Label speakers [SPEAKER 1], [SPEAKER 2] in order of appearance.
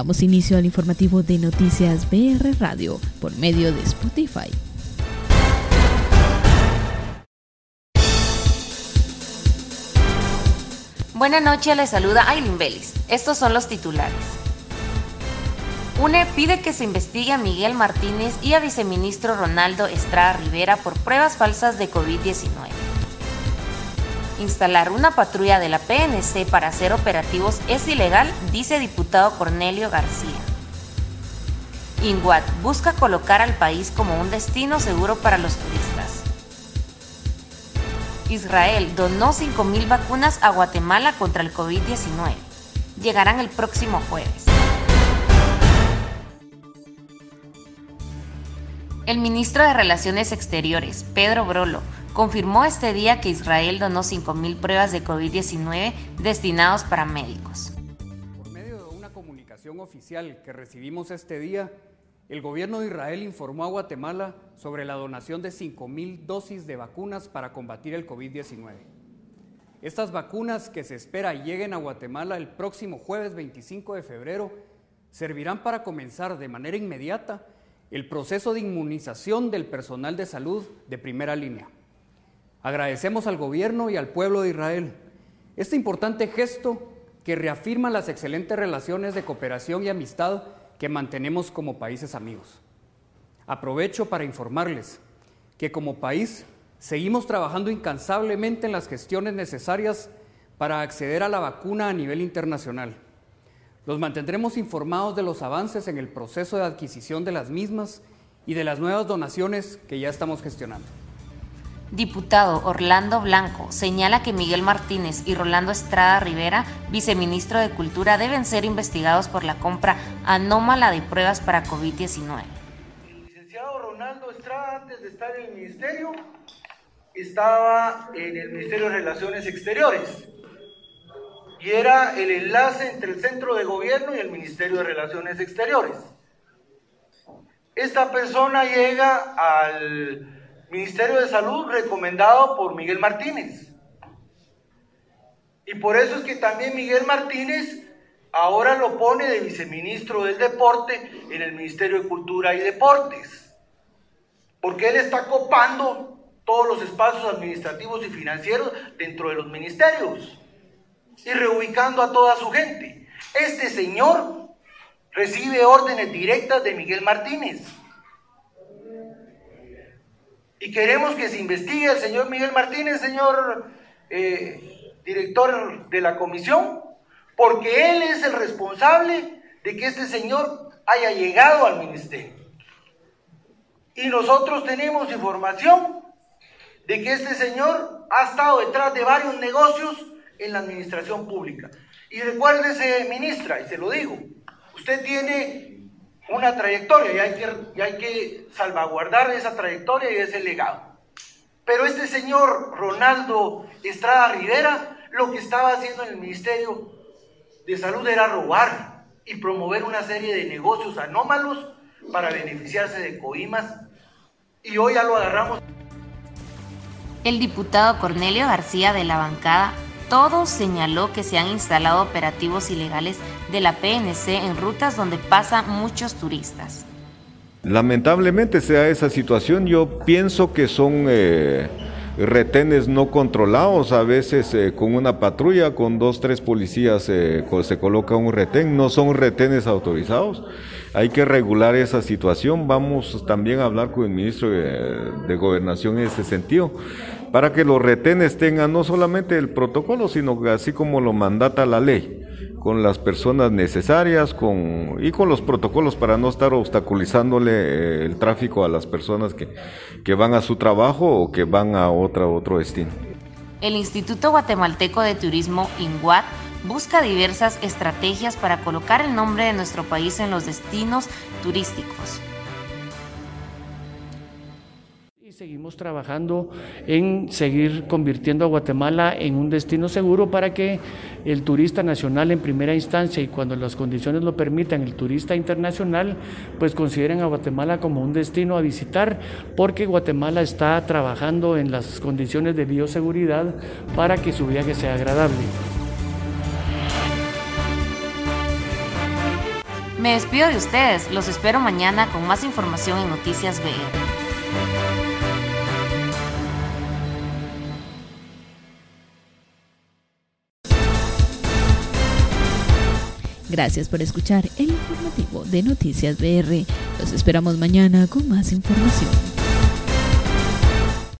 [SPEAKER 1] Damos inicio al informativo de Noticias BR Radio por medio de Spotify.
[SPEAKER 2] Buenas noches, les saluda Aileen Vélez. Estos son los titulares. UNE pide que se investigue a Miguel Martínez y a viceministro Ronaldo Estrada Rivera por pruebas falsas de COVID-19. Instalar una patrulla de la PNC para hacer operativos es ilegal, dice diputado Cornelio García. INGUAT busca colocar al país como un destino seguro para los turistas. Israel donó 5.000 vacunas a Guatemala contra el COVID-19. Llegarán el próximo jueves. El ministro de Relaciones Exteriores, Pedro Brolo, confirmó este día que Israel donó 5.000 pruebas de COVID-19 destinados para médicos.
[SPEAKER 3] Por medio de una comunicación oficial que recibimos este día, el gobierno de Israel informó a Guatemala sobre la donación de 5.000 dosis de vacunas para combatir el COVID-19. Estas vacunas que se espera lleguen a Guatemala el próximo jueves 25 de febrero servirán para comenzar de manera inmediata el proceso de inmunización del personal de salud de primera línea. Agradecemos al gobierno y al pueblo de Israel este importante gesto que reafirma las excelentes relaciones de cooperación y amistad que mantenemos como países amigos. Aprovecho para informarles que como país seguimos trabajando incansablemente en las gestiones necesarias para acceder a la vacuna a nivel internacional. Los mantendremos informados de los avances en el proceso de adquisición de las mismas y de las nuevas donaciones que ya estamos gestionando.
[SPEAKER 2] Diputado Orlando Blanco señala que Miguel Martínez y Rolando Estrada Rivera, viceministro de Cultura, deben ser investigados por la compra anómala de pruebas para COVID-19.
[SPEAKER 4] El licenciado Ronaldo Estrada, antes de estar en el ministerio, estaba en el Ministerio de Relaciones Exteriores y era el enlace entre el centro de gobierno y el Ministerio de Relaciones Exteriores. Esta persona llega al Ministerio de Salud recomendado por Miguel Martínez. Y por eso es que también Miguel Martínez ahora lo pone de viceministro del deporte en el Ministerio de Cultura y Deportes. Porque él está copando todos los espacios administrativos y financieros dentro de los ministerios y reubicando a toda su gente. Este señor recibe órdenes directas de Miguel Martínez y queremos que se investigue el señor Miguel Martínez, señor eh, director de la comisión, porque él es el responsable de que este señor haya llegado al ministerio. Y nosotros tenemos información de que este señor ha estado detrás de varios negocios en la administración pública. Y recuérdese, ministra, y se lo digo, usted tiene una trayectoria y hay, que, hay que salvaguardar esa trayectoria y ese legado. Pero este señor Ronaldo Estrada Rivera lo que estaba haciendo en el Ministerio de Salud era robar y promover una serie de negocios anómalos para beneficiarse de coimas y hoy ya lo agarramos.
[SPEAKER 2] El diputado Cornelio García de la bancada todo señaló que se han instalado operativos ilegales de la PNC en rutas donde pasan muchos turistas.
[SPEAKER 5] Lamentablemente sea esa situación, yo pienso que son eh, retenes no controlados, a veces eh, con una patrulla, con dos, tres policías eh, se coloca un retén, no son retenes autorizados. Hay que regular esa situación, vamos también a hablar con el ministro de Gobernación en ese sentido para que los retenes tengan no solamente el protocolo, sino así como lo mandata la ley, con las personas necesarias con, y con los protocolos para no estar obstaculizándole eh, el tráfico a las personas que, que van a su trabajo o que van a otra, otro destino.
[SPEAKER 2] El Instituto Guatemalteco de Turismo, INGUAT, busca diversas estrategias para colocar el nombre de nuestro país en los destinos turísticos.
[SPEAKER 6] Seguimos trabajando en seguir convirtiendo a Guatemala en un destino seguro para que el turista nacional en primera instancia y cuando las condiciones lo permitan, el turista internacional, pues consideren a Guatemala como un destino a visitar porque Guatemala está trabajando en las condiciones de bioseguridad para que su viaje sea agradable.
[SPEAKER 2] Me despido de ustedes, los espero mañana con más información en Noticias BR.
[SPEAKER 1] Gracias por escuchar el informativo de Noticias BR. Los esperamos mañana con más información.